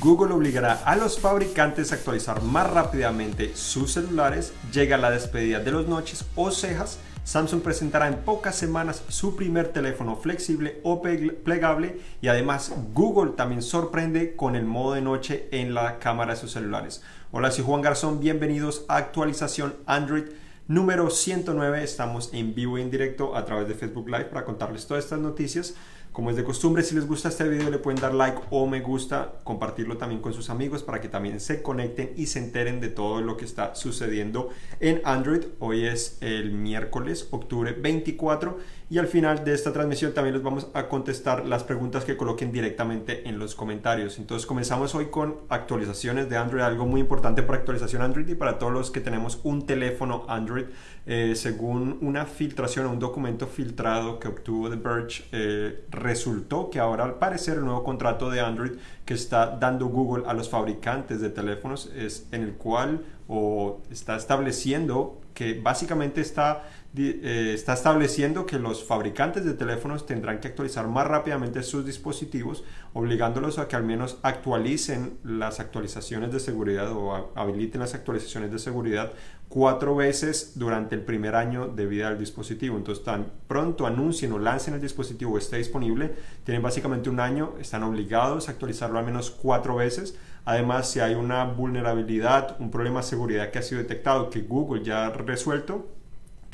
Google obligará a los fabricantes a actualizar más rápidamente sus celulares, llega la despedida de los noches o cejas, Samsung presentará en pocas semanas su primer teléfono flexible o plegable y además Google también sorprende con el modo de noche en la cámara de sus celulares. Hola, soy Juan Garzón, bienvenidos a actualización Android número 109. Estamos en vivo y en directo a través de Facebook Live para contarles todas estas noticias. Como es de costumbre, si les gusta este video le pueden dar like o me gusta, compartirlo también con sus amigos para que también se conecten y se enteren de todo lo que está sucediendo en Android. Hoy es el miércoles, octubre 24 y al final de esta transmisión también les vamos a contestar las preguntas que coloquen directamente en los comentarios. Entonces comenzamos hoy con actualizaciones de Android, algo muy importante para actualización Android y para todos los que tenemos un teléfono Android. Eh, según una filtración, un documento filtrado que obtuvo The Verge, eh, resultó que ahora al parecer el nuevo contrato de Android que está dando Google a los fabricantes de teléfonos es en el cual o está estableciendo que básicamente está eh, está estableciendo que los fabricantes de teléfonos tendrán que actualizar más rápidamente sus dispositivos, obligándolos a que al menos actualicen las actualizaciones de seguridad o habiliten las actualizaciones de seguridad cuatro veces durante el primer año de vida del dispositivo. Entonces, tan pronto anuncien o lancen el dispositivo o esté disponible, tienen básicamente un año, están obligados a actualizarlo al menos cuatro veces. Además, si hay una vulnerabilidad, un problema de seguridad que ha sido detectado, que Google ya ha resuelto,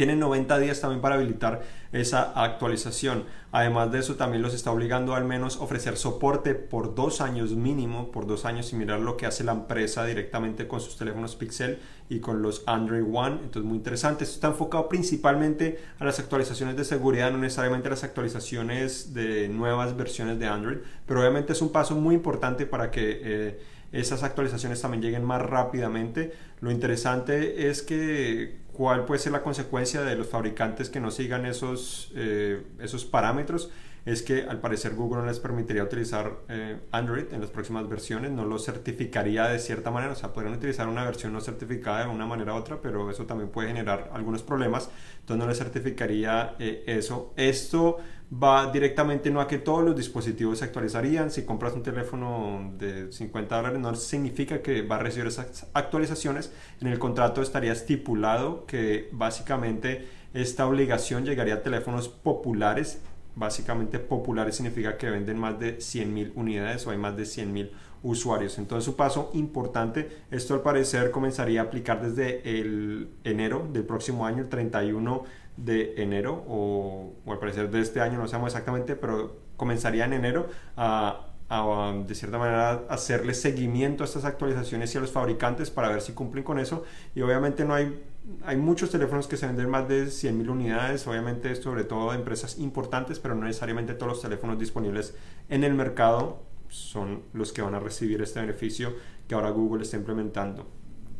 tienen 90 días también para habilitar esa actualización. Además de eso, también los está obligando al menos ofrecer soporte por dos años mínimo, por dos años y mirar lo que hace la empresa directamente con sus teléfonos Pixel y con los Android One. Entonces, muy interesante. Esto está enfocado principalmente a las actualizaciones de seguridad, no necesariamente a las actualizaciones de nuevas versiones de Android, pero obviamente es un paso muy importante para que... Eh, esas actualizaciones también lleguen más rápidamente. Lo interesante es que cuál puede ser la consecuencia de los fabricantes que no sigan esos, eh, esos parámetros es que al parecer Google no les permitiría utilizar eh, Android en las próximas versiones, no lo certificaría de cierta manera, o sea, podrían utilizar una versión no certificada de una manera u otra, pero eso también puede generar algunos problemas, entonces no les certificaría eh, eso. Esto va directamente no a que todos los dispositivos se actualizarían, si compras un teléfono de 50 dólares no significa que va a recibir esas actualizaciones, en el contrato estaría estipulado que básicamente esta obligación llegaría a teléfonos populares. Básicamente populares significa que venden más de 100.000 unidades o hay más de 100.000 usuarios. Entonces su paso importante, esto al parecer comenzaría a aplicar desde el enero del próximo año, el 31 de enero o, al parecer de este año, no sabemos exactamente, pero comenzaría en enero a a, de cierta manera hacerle seguimiento a estas actualizaciones y a los fabricantes para ver si cumplen con eso y obviamente no hay hay muchos teléfonos que se venden más de 100.000 unidades, obviamente sobre todo de empresas importantes, pero no necesariamente todos los teléfonos disponibles en el mercado son los que van a recibir este beneficio que ahora Google está implementando.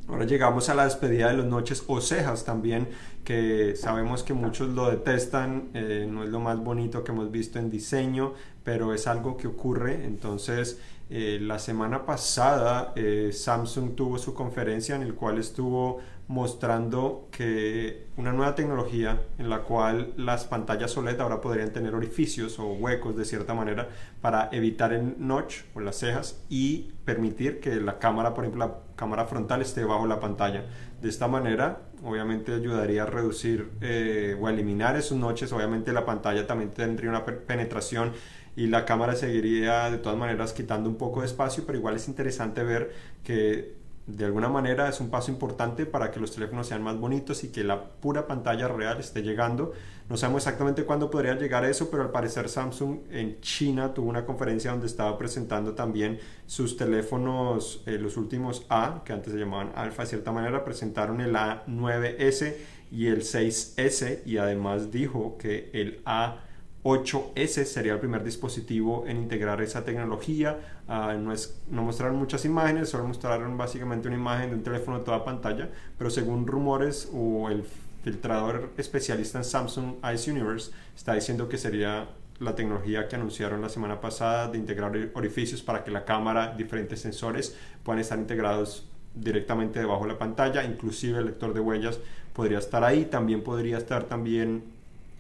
Ahora llegamos a la despedida de los noches o cejas también, que sabemos que muchos lo detestan, eh, no es lo más bonito que hemos visto en diseño, pero es algo que ocurre. Entonces, eh, la semana pasada eh, Samsung tuvo su conferencia en el cual estuvo mostrando que una nueva tecnología en la cual las pantallas OLED ahora podrían tener orificios o huecos de cierta manera para evitar el notch o las cejas y permitir que la cámara, por ejemplo, la cámara frontal esté bajo la pantalla. De esta manera, obviamente ayudaría a reducir eh, o a eliminar esos notches. Obviamente la pantalla también tendría una penetración y la cámara seguiría de todas maneras quitando un poco de espacio, pero igual es interesante ver que de alguna manera es un paso importante para que los teléfonos sean más bonitos y que la pura pantalla real esté llegando. No sabemos exactamente cuándo podría llegar eso, pero al parecer Samsung en China tuvo una conferencia donde estaba presentando también sus teléfonos, eh, los últimos A, que antes se llamaban Alpha de cierta manera, presentaron el A9S y el 6S y además dijo que el A 8S sería el primer dispositivo en integrar esa tecnología. Ah, no, es, no mostraron muchas imágenes, solo mostraron básicamente una imagen de un teléfono de toda pantalla, pero según rumores o el filtrador especialista en Samsung Ice Universe está diciendo que sería la tecnología que anunciaron la semana pasada de integrar orificios para que la cámara, diferentes sensores puedan estar integrados directamente debajo de la pantalla, inclusive el lector de huellas podría estar ahí, también podría estar también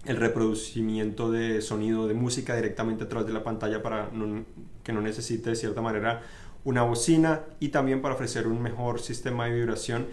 el reproducimiento de sonido de música directamente a través de la pantalla para que no necesite de cierta manera una bocina y también para ofrecer un mejor sistema de vibración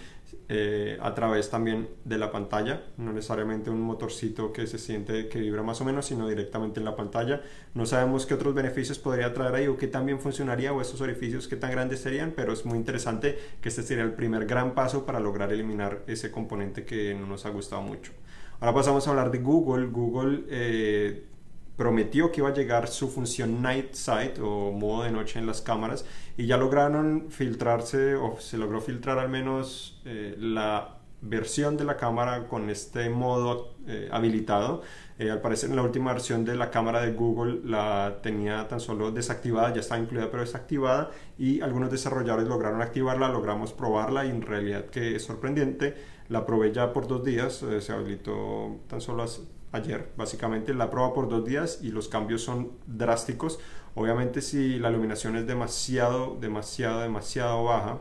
eh, a través también de la pantalla, no necesariamente un motorcito que se siente que vibra más o menos, sino directamente en la pantalla. No sabemos qué otros beneficios podría traer ahí o qué también funcionaría o esos orificios qué tan grandes serían, pero es muy interesante que este sería el primer gran paso para lograr eliminar ese componente que no nos ha gustado mucho. Ahora pasamos a hablar de Google. Google eh, prometió que iba a llegar su función Night Sight o modo de noche en las cámaras y ya lograron filtrarse o se logró filtrar al menos eh, la versión de la cámara con este modo eh, habilitado. Eh, al parecer en la última versión de la cámara de Google la tenía tan solo desactivada, ya estaba incluida pero desactivada y algunos desarrolladores lograron activarla, logramos probarla y en realidad que es sorprendente. La probé ya por dos días, se habilitó tan solo ayer. Básicamente la prueba por dos días y los cambios son drásticos. Obviamente si la iluminación es demasiado, demasiado, demasiado baja,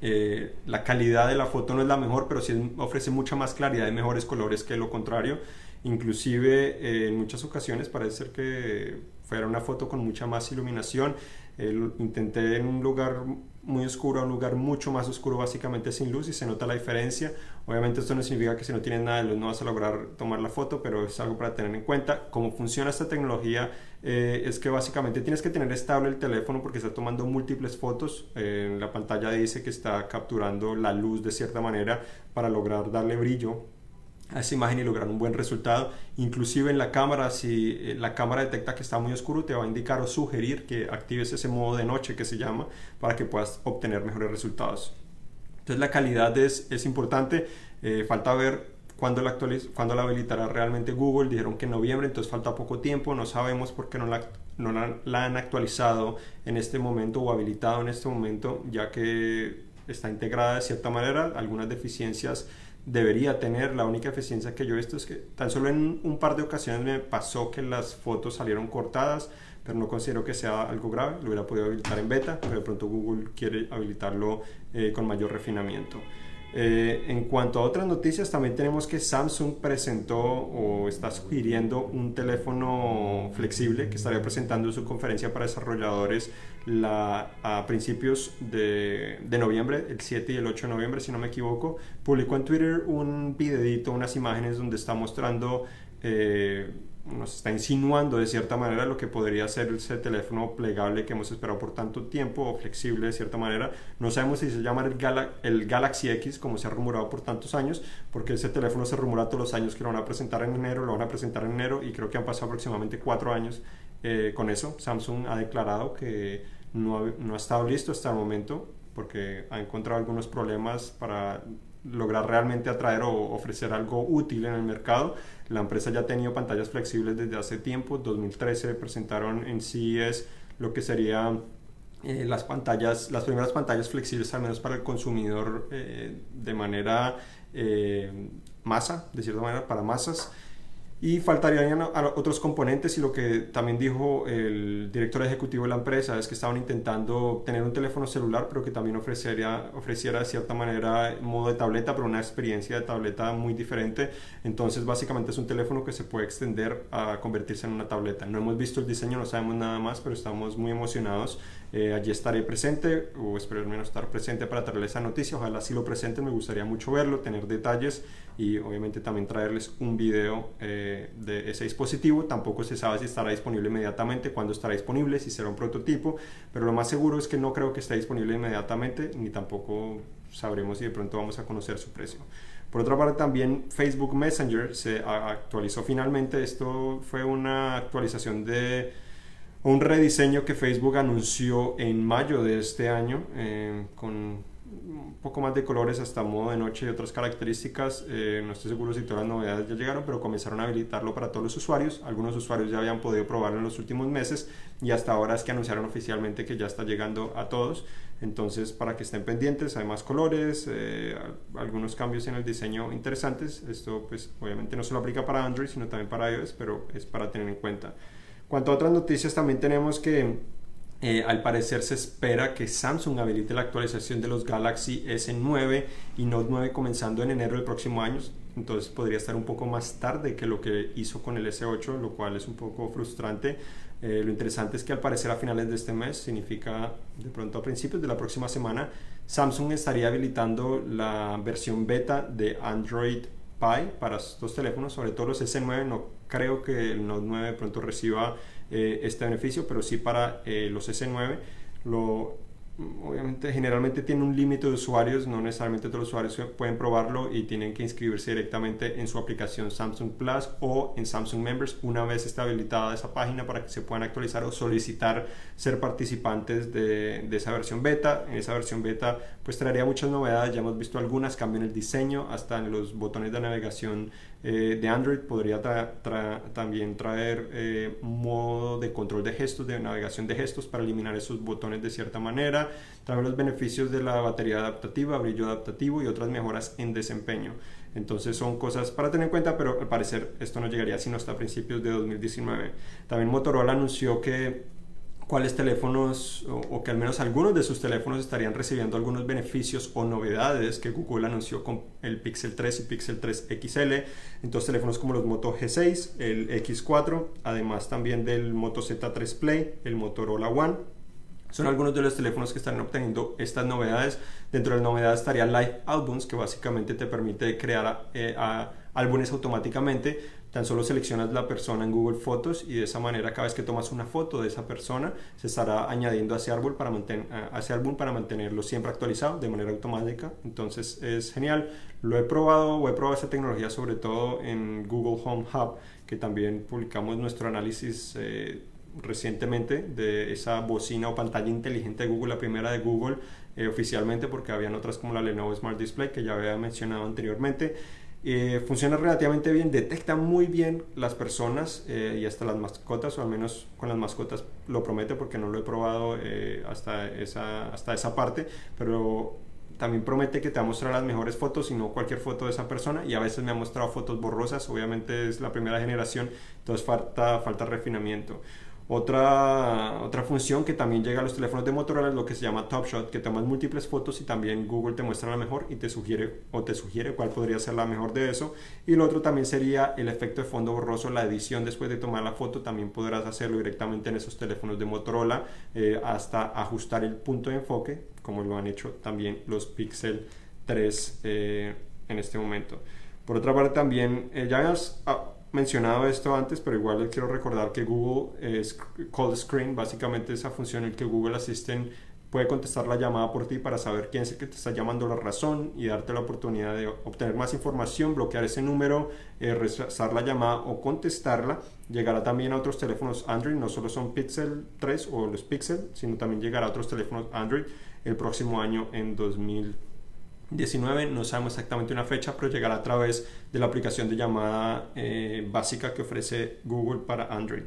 eh, la calidad de la foto no es la mejor, pero sí ofrece mucha más claridad y mejores colores que lo contrario. Inclusive eh, en muchas ocasiones parece ser que fuera una foto con mucha más iluminación. intenté en un lugar muy oscuro a un lugar mucho más oscuro básicamente sin luz y se nota la diferencia. Obviamente esto no significa que si no tienes nada de luz no vas a lograr tomar la foto, pero es algo para tener en cuenta. Cómo funciona esta tecnología eh, es que básicamente tienes que tener estable el teléfono porque está tomando múltiples fotos. Eh, la pantalla dice que está capturando la luz de cierta manera para lograr darle brillo a esa imagen y lograr un buen resultado. Inclusive en la cámara, si eh, la cámara detecta que está muy oscuro, te va a indicar o sugerir que actives ese modo de noche que se llama para que puedas obtener mejores resultados. Entonces la calidad es, es importante. Eh, falta ver cuándo la, cuándo la habilitará realmente Google. Dijeron que en noviembre, entonces falta poco tiempo. No sabemos por qué no la, no la han actualizado en este momento o habilitado en este momento, ya que está integrada de cierta manera. Algunas deficiencias debería tener. La única eficiencia que yo he visto es que tan solo en un par de ocasiones me pasó que las fotos salieron cortadas, pero no considero que sea algo grave. Lo hubiera podido habilitar en beta, pero de pronto Google quiere habilitarlo eh, con mayor refinamiento. Eh, en cuanto a otras noticias, también tenemos que Samsung presentó o está sugiriendo un teléfono flexible que estaría presentando en su conferencia para desarrolladores la, a principios de, de, noviembre, el 7 y el 8 de noviembre, si no me equivoco. Publicó en Twitter un videito, unas imágenes donde está mostrando eh, nos está insinuando de cierta manera lo que podría ser ese teléfono plegable que hemos esperado por tanto tiempo o flexible de cierta manera. No sabemos si se llama el, Galaxy X como se ha rumorado por tantos años, porque ese teléfono se rumora todos los años que lo van a presentar en enero, lo van a presentar en enero y creo que han pasado aproximadamente cuatro años eh, con eso. Samsung ha declarado que no no ha estado listo hasta el momento porque ha encontrado algunos problemas para lograr realmente atraer o ofrecer algo útil en el mercado. La empresa ya ha tenido pantallas flexibles desde hace tiempo. 2013 presentaron en CES lo que sería eh, las pantallas, las primeras pantallas flexibles al menos para el consumidor eh, de manera eh, masa, de cierta manera para masas y faltarían otros componentes y lo que también dijo el director ejecutivo de la empresa es que estaban intentando tener un teléfono celular pero que también ofrecería, ofreciera de cierta manera modo de tableta pero una experiencia de tableta muy diferente. Entonces básicamente es un teléfono que se puede extender a convertirse en una tableta. No hemos visto el diseño no sabemos nada más pero estamos muy emocionados. Eh, allí estaré presente o espero al menos estar presente para traerles esa noticia. Ojalá si lo presenten me gustaría mucho verlo tener detalles y obviamente también traerles un video eh, de ese dispositivo. Tampoco se sabe si estará disponible inmediatamente, cuándo estará disponible, si será un prototipo, pero lo más seguro es que no creo que esté disponible inmediatamente, ni tampoco sabremos si de pronto vamos a conocer su precio. Por otra parte, también Facebook Messenger se actualizó finalmente. Esto fue una actualización de un rediseño que Facebook anunció en mayo de este año eh, con un poco más de colores hasta modo de noche y otras características. Eh, no estoy seguro si todas las novedades ya llegaron, pero comenzaron a habilitarlo para todos los usuarios. Algunos usuarios ya habían podido probarlo en los últimos meses y hasta ahora es que anunciaron oficialmente que ya está llegando a todos. Entonces, para que estén pendientes, hay más colores, eh, algunos cambios en el diseño interesantes. Esto, pues, obviamente no solo aplica para Android, sino también para iOS, pero es para tener en cuenta. Cuanto a otras noticias, también tenemos que eh, al parecer se espera que Samsung habilite la actualización de los Galaxy S9 y Note 9 comenzando en enero del próximo año. entonces podría estar un poco más tarde que lo que hizo con el S8, lo cual es un poco frustrante. Eh, lo interesante es que al parecer a finales de este mes, significa de pronto a principios de la próxima semana, Samsung estaría habilitando la versión beta de Android Pie para estos teléfonos, sobre todo los S9. No creo que el Note 9 de pronto reciba eh, este beneficio, pero sí para eh, los S9. Lo, obviamente generalmente tiene un límite de usuarios, no necesariamente todos los usuarios pueden probarlo y tienen que inscribirse directamente en su aplicación Samsung Plus o en Samsung Members una vez está habilitada esa página para que se puedan actualizar o solicitar ser participantes de, de esa versión beta. En esa versión beta pues traería muchas novedades, ya hemos visto algunas, cambio en el diseño, hasta en los botones de navegación eh, de Android podría también traer eh, modo de control de gestos, de navegación de gestos para eliminar esos botones de cierta manera, también los beneficios de la batería adaptativa, brillo adaptativo y otras mejoras en desempeño. Entonces son cosas para tener en cuenta, pero al parecer esto no llegaría sino hasta principios de 2019. También Motorola anunció que cuáles teléfonos o, que al menos algunos de sus teléfonos estarían recibiendo algunos beneficios o novedades que Google anunció con el Pixel 3 y Pixel 3 XL. Entonces teléfonos como los Moto G6, el X4, además también del Moto Z3 Play, el Motorola One. Son algunos de los teléfonos que están obteniendo estas novedades. Dentro de las novedades estaría Live Albums, que básicamente te permite crear eh, álbumes automáticamente Tan solo seleccionas la persona en Google Fotos y de esa manera cada vez que tomas una foto de esa persona se estará añadiendo a ese árbol para, a ese álbum para mantenerlo siempre actualizado de manera automática. Entonces es genial. Lo he probado o he probado esta tecnología sobre todo en Google Home Hub, que también publicamos nuestro análisis. Eh, recientemente de esa bocina o pantalla inteligente de Google, la primera de Google eh, oficialmente, porque habían otras como la Lenovo Smart Display que ya había mencionado anteriormente. Eh, funciona relativamente bien, detecta muy bien las personas eh, y hasta las mascotas, o al menos con las mascotas lo promete porque no lo he probado eh, hasta, esa, hasta esa parte, pero también promete que te va a mostrar las mejores fotos y no cualquier foto de esa persona y a veces me ha mostrado fotos borrosas, obviamente es la primera generación, entonces falta, falta refinamiento. Otra, otra función que también llega a los teléfonos de Motorola es lo que se llama Top Shot, que tomas múltiples fotos y también Google te muestra la mejor y te sugiere o te sugiere cuál podría ser la mejor de eso. Y lo otro también sería el efecto de fondo borroso, la edición después de tomar la foto, también podrás hacerlo directamente en esos teléfonos de Motorola eh, hasta ajustar el punto de enfoque, como lo han hecho también los Pixel 3 eh, en este momento. Por otra parte también, eh, ya has mencionado esto antes, pero igual les quiero recordar que Google es Call Screen, básicamente esa función en que Google Assistant puede contestar la llamada por ti para saber quién es el que te está llamando la razón y darte la oportunidad de obtener más información, bloquear ese número, eh, rechazar la llamada o contestarla. Llegará también a otros teléfonos Android, no solo son Pixel 3 o los Pixel, sino también llegará a otros teléfonos Android el próximo año en 2020. 19, no sabemos exactamente una fecha, pero llegará a través de la aplicación de llamada eh, básica que ofrece Google para Android.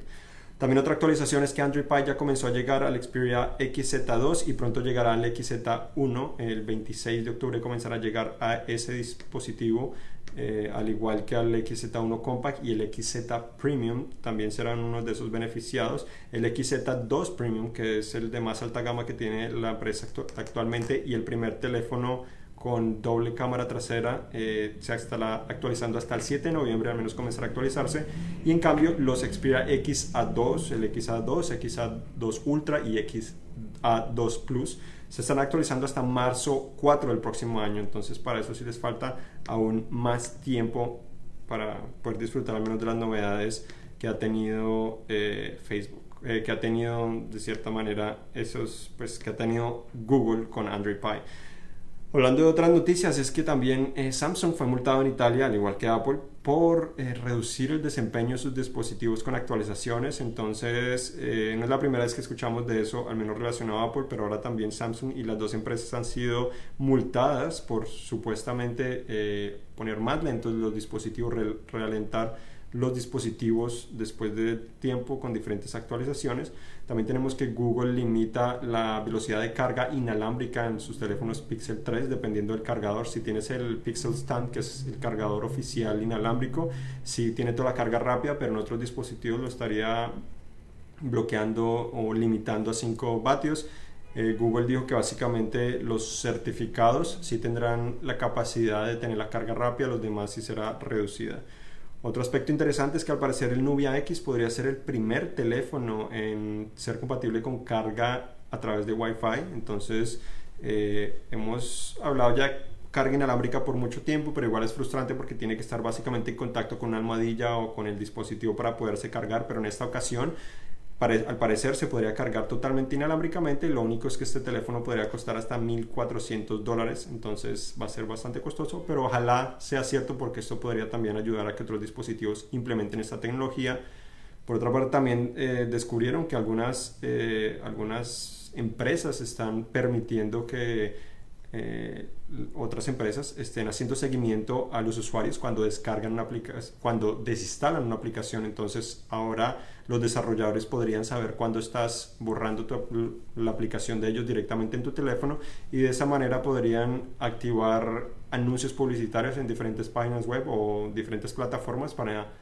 También otra actualización es que Android Pie ya comenzó a llegar al Xperia XZ2 y pronto llegará al XZ1. El 26 de octubre comenzará a llegar a ese dispositivo, eh, al igual que al XZ1 Compact y el XZ Premium. También serán uno de esos beneficiados. El XZ2 Premium, que es el de más alta gama que tiene la empresa actualmente y el primer teléfono con doble cámara trasera eh, se estará actualizando hasta el 7 de noviembre, al menos comenzará a actualizarse. Y en cambio, los Xperia XA2, el XA2, XA2 Ultra y XA2 Plus se están actualizando hasta marzo 4 del próximo año. Entonces, para eso sí les falta aún más tiempo para poder disfrutar al menos de las novedades que ha tenido eh, Facebook. Eh, que ha tenido de cierta manera esos pues que ha tenido Google con Android Pie Hablando de otras noticias, es que también eh, Samsung fue multado en Italia, al igual que Apple, por eh, reducir el desempeño de sus dispositivos con actualizaciones. Entonces, eh, no es la primera vez que escuchamos de eso, al menos relacionado a Apple, pero ahora también Samsung y las dos empresas han sido multadas por supuestamente poner más lentos los dispositivos, realentar los dispositivos después de tiempo con diferentes actualizaciones. También tenemos que Google limita la velocidad de carga inalámbrica en sus teléfonos Pixel 3 dependiendo del cargador. Si tienes el Pixel Stand, que es el cargador oficial inalámbrico, si tiene toda la carga rápida, pero en otros dispositivos lo estaría bloqueando o limitando a 5 vatios. Eh, Google dijo que básicamente los certificados sí tendrán la capacidad de tener la carga rápida, los demás sí será reducida. Otro aspecto interesante es que al parecer el Nubia X podría ser el primer teléfono en ser compatible con carga a través de Wi-Fi. Entonces, eh, hemos hablado ya carga inalámbrica por mucho tiempo, pero igual es frustrante porque tiene que estar básicamente en contacto con una almohadilla o con el dispositivo para poderse cargar, pero en esta ocasión al parecer se podría cargar totalmente inalámbricamente, lo único es que este teléfono podría costar hasta 1.400 dólares, entonces va a ser bastante costoso, pero ojalá sea cierto porque esto podría también ayudar a que otros dispositivos implementen esta tecnología. Por otra parte, también eh, descubrieron que algunas, eh, algunas empresas están permitiendo que eh, otras empresas estén haciendo seguimiento a los usuarios cuando descargan una aplicación, cuando desinstalan una aplicación. Entonces ahora los desarrolladores podrían saber cuándo estás borrando la aplicación de ellos directamente en tu teléfono y de esa manera podrían activar anuncios publicitarios en diferentes páginas web o diferentes plataformas para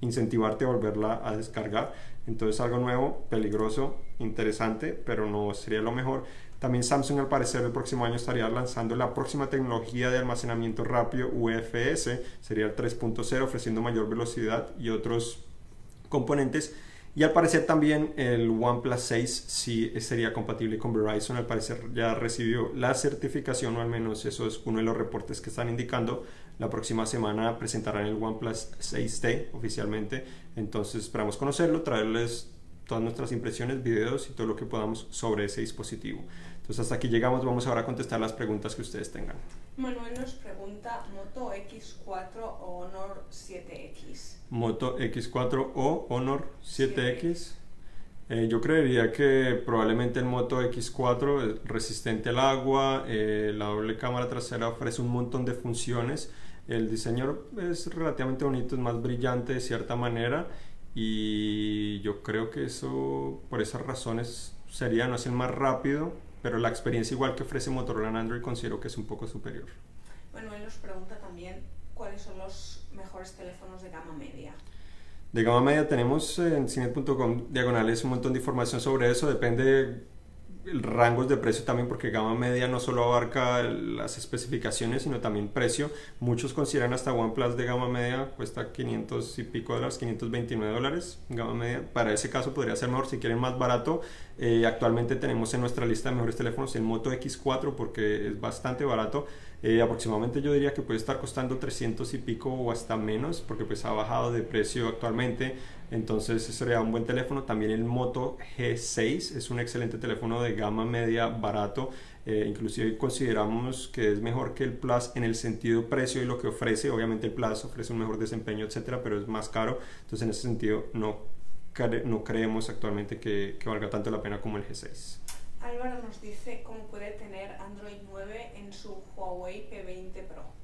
incentivarte a volverla a descargar. Entonces algo nuevo, peligroso, interesante, pero no sería lo mejor. También Samsung al parecer el próximo año estaría lanzando la próxima tecnología de almacenamiento rápido UFS, sería el 3.0 ofreciendo mayor velocidad y otros componentes. Y al parecer también el OnePlus 6 sí sería compatible con Verizon. Al parecer ya recibió la certificación, o al menos eso es uno de los reportes que están indicando. La próxima semana presentarán el OnePlus 6T oficialmente. Entonces esperamos conocerlo, traerles todas nuestras impresiones, videos y todo lo que podamos sobre ese dispositivo. Entonces hasta aquí llegamos, vamos ahora a contestar las preguntas que ustedes tengan. Manuel nos pregunta Moto X4 o Honor 7X. Moto X4 o Honor 7X. Eh, yo creería que probablemente el Moto X4 es resistente al agua, eh, la doble cámara trasera ofrece un montón de funciones, el diseño es relativamente bonito, es más brillante de cierta manera y yo creo que eso por esas razones sería no es el más rápido, pero la experiencia igual que ofrece Motorola en Android considero que es un poco superior. Bueno, él nos pregunta también cuáles son los mejores teléfonos de gama media. De gama media tenemos en cine.com diagonales un montón de información sobre eso, depende rangos de precio también porque gama media no solo abarca las especificaciones sino también precio. Muchos consideran hasta OnePlus de gama media cuesta 500 y pico dólares 529 dólares gama media. Para ese caso podría ser mejor si quieren más barato. Eh, actualmente tenemos en nuestra lista de mejores teléfonos el Moto X4 porque es bastante barato. Eh, aproximadamente yo diría que puede estar costando 300 y pico o hasta menos porque pues ha bajado de precio actualmente entonces ese sería un buen teléfono. También el Moto G6 es un excelente teléfono de gama media barato. Eh, inclusive consideramos que es mejor que el Plus en el sentido precio y lo que ofrece. Obviamente el Plus ofrece un mejor desempeño, etcétera, pero es más caro. Entonces en ese sentido no, no creemos actualmente que, que valga tanto la pena como el G6. Álvaro nos dice cómo puede tener Android 9 en su Huawei P20 Pro.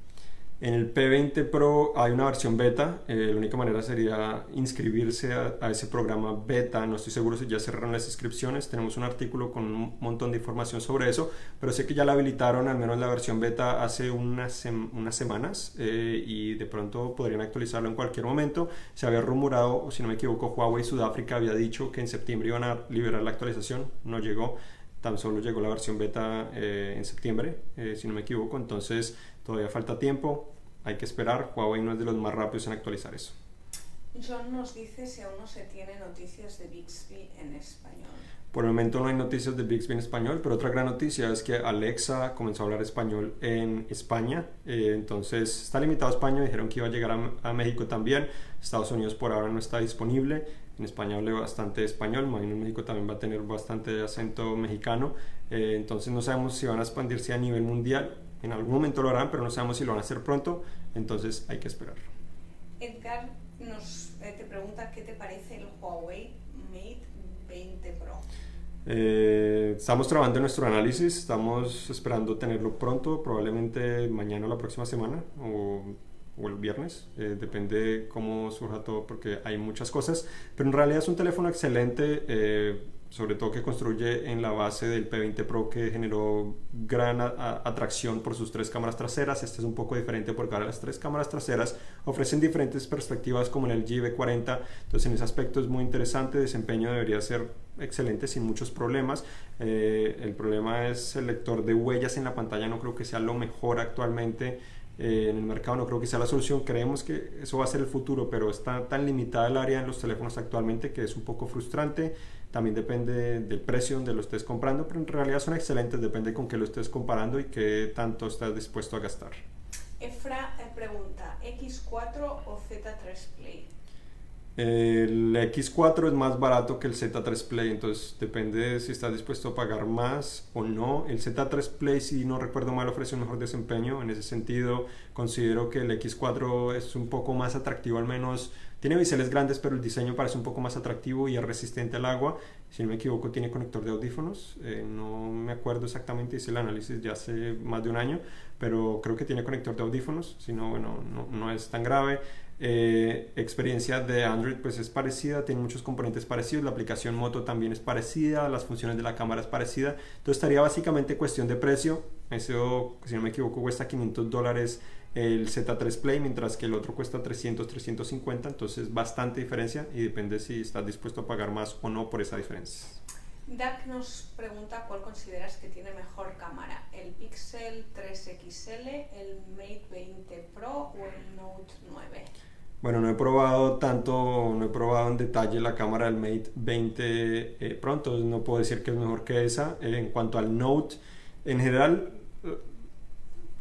En el P20 Pro hay una versión beta, eh, la única manera sería inscribirse a, ese programa beta, no estoy seguro si ya cerraron las inscripciones, tenemos un artículo con un montón de información sobre eso, pero sé que ya la habilitaron al menos la versión beta hace unas, unas semanas eh, y de pronto podrían actualizarlo en cualquier momento. Se había rumorado, si no me equivoco, Huawei Sudáfrica había dicho que en septiembre iban a liberar la actualización, no llegó. Tan solo llegó la versión beta eh, en septiembre, si no me equivoco, entonces Todavía falta tiempo, hay que esperar. Huawei no es de los más rápidos en actualizar eso. John nos dice si aún no se tiene noticias de Bixby en español. Por el momento no hay noticias de Bixby en español, pero otra gran noticia es que Alexa comenzó a hablar español en España. Eh, entonces está limitado a España, dijeron que iba a llegar a, México también. Estados Unidos por ahora no está disponible. En España hable bastante español, imagino en México también va a tener bastante acento mexicano. Eh, entonces no sabemos si van a expandirse a nivel mundial en algún momento lo harán, pero no sabemos si lo van a hacer pronto, entonces hay que esperar. Edgar nos eh, te pregunta qué te parece el Huawei Mate 20 Pro. Eh, estamos trabajando en nuestro análisis, estamos esperando tenerlo pronto, probablemente mañana o la próxima semana o, o el viernes, eh, depende cómo surja todo porque hay muchas cosas, pero en realidad es un teléfono excelente sobre todo que construye en la base del P20 Pro que generó gran atracción por sus tres cámaras traseras. Este es un poco diferente porque ahora las tres cámaras traseras ofrecen diferentes perspectivas como en el GV40, entonces en ese aspecto es muy interesante, desempeño debería ser excelente sin muchos problemas. Eh, el problema es el lector de huellas en la pantalla, no creo que sea lo mejor actualmente eh, en el mercado no creo que sea la solución. Creemos que eso va a ser el futuro, pero está tan limitada el área en los teléfonos actualmente que es un poco frustrante. También depende del precio donde lo estés comprando, pero en realidad son excelentes, depende con qué lo estés comparando y qué tanto estás dispuesto a gastar. Efra eh, pregunta, ¿X4 o Z3 Play? El X4 es más barato que el Z3 Play, entonces depende de si estás dispuesto a pagar más o no. El Z3 Play, si no recuerdo mal, ofrece un mejor desempeño. En ese sentido, considero que el X4 es un poco más atractivo, al menos tiene biseles grandes, pero el diseño parece un poco más atractivo y es resistente al agua. Si no me equivoco, tiene conector de audífonos. Eh, no me acuerdo exactamente, hice el análisis ya hace más de un año, pero creo que tiene conector de audífonos. Si no, bueno, no, no es tan grave. Eh, experiencia de Android pues es parecida, tiene muchos componentes parecidos, la aplicación Moto también es parecida, las funciones de la cámara es parecida, entonces estaría básicamente cuestión de precio, eso si no me equivoco cuesta 500 dólares el Z3 Play, mientras que el otro cuesta 300, 350, entonces bastante diferencia y depende si estás dispuesto a pagar más o no por esa diferencia. Dak nos pregunta cuál consideras que tiene mejor cámara, el Pixel 3 XL, el Mate 20 Pro o el Note 9. Bueno, no he probado tanto, no he probado en detalle la cámara del Mate 20 eh, Pro, entonces no puedo decir que es mejor que esa. Eh, en cuanto al Note, en general,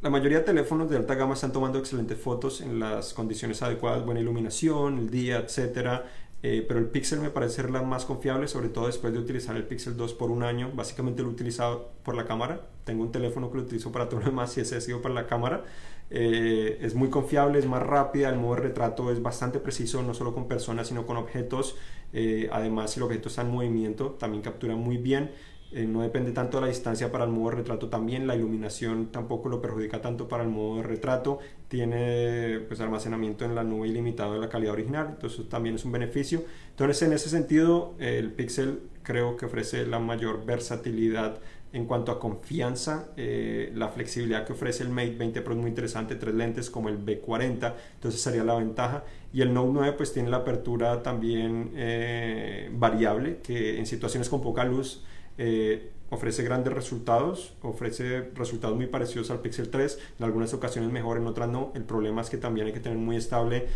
la mayoría de teléfonos de alta gama están tomando excelentes fotos en las condiciones adecuadas, buena iluminación, el día, etcétera. Eh, pero el Pixel me parece ser la más confiable, sobre todo después de utilizar el Pixel 2 por un año. Básicamente lo he utilizado por la cámara. Tengo un teléfono que lo utilizo para todo lo demás y ese ha sido para la cámara. Eh, es muy confiable, es más rápida, el modo de retrato es bastante preciso, no solo con personas, sino con objetos. Eh, además, si el objeto está en movimiento, también captura muy bien. Eh, no depende tanto de la distancia para el modo de retrato también, la iluminación tampoco lo perjudica tanto para el modo de retrato, tiene pues almacenamiento en la nube ilimitado de la calidad original, entonces también es un beneficio. Entonces en ese sentido el Pixel creo que ofrece la mayor versatilidad en cuanto a confianza, eh, la flexibilidad que ofrece el Mate 20 Pro es muy interesante, tres lentes como el B40, entonces sería la ventaja. Y el Note 9 pues tiene la apertura también eh, variable, que en situaciones con poca luz eh, ofrece grandes resultados, ofrece resultados muy parecidos al Pixel 3, en algunas ocasiones mejor, en otras no. El problema es que también hay que tener muy estable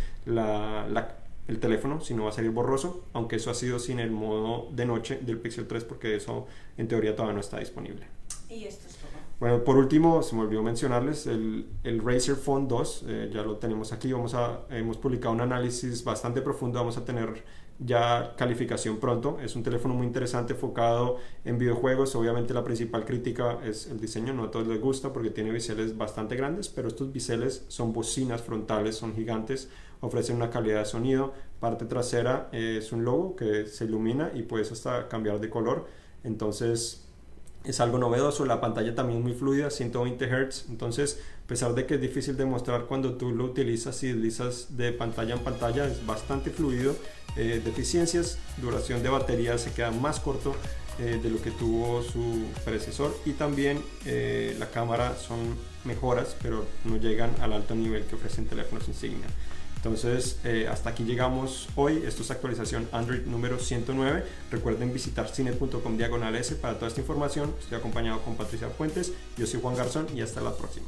el teléfono, si no va a salir borroso, aunque eso ha sido sin el modo de noche del Pixel 3 porque eso en teoría todavía no está disponible. Y esto es todo. Bueno, por último, se me olvidó mencionarles el, el Razer Phone 2, eh, ya lo tenemos aquí, vamos a, hemos publicado un análisis bastante profundo, vamos a tener ya calificación pronto. Es un teléfono muy interesante enfocado en videojuegos. Obviamente la principal crítica es el diseño, no a todos les gusta porque tiene biseles bastante grandes, pero estos biseles son bocinas frontales, son gigantes, ofrecen una calidad de sonido. Parte trasera es un logo que se ilumina y puedes hasta cambiar de color. Entonces es algo novedoso, la pantalla también muy fluida, 120 Hz, entonces pesar de que es difícil de mostrar cuando tú lo utilizas y deslizas de pantalla en pantalla, es bastante fluido, eh, deficiencias, duración de batería se queda más corto eh, de lo que tuvo su predecesor y también eh, la cámara son mejoras, pero no llegan al alto nivel que ofrecen teléfonos insignia. Entonces, eh, hasta aquí llegamos hoy. Esto es actualización Android número 109. Recuerden visitar cine.com diagonal S para toda esta información. Estoy acompañado con Patricia Puentes. Yo soy Juan Garzón y hasta la próxima.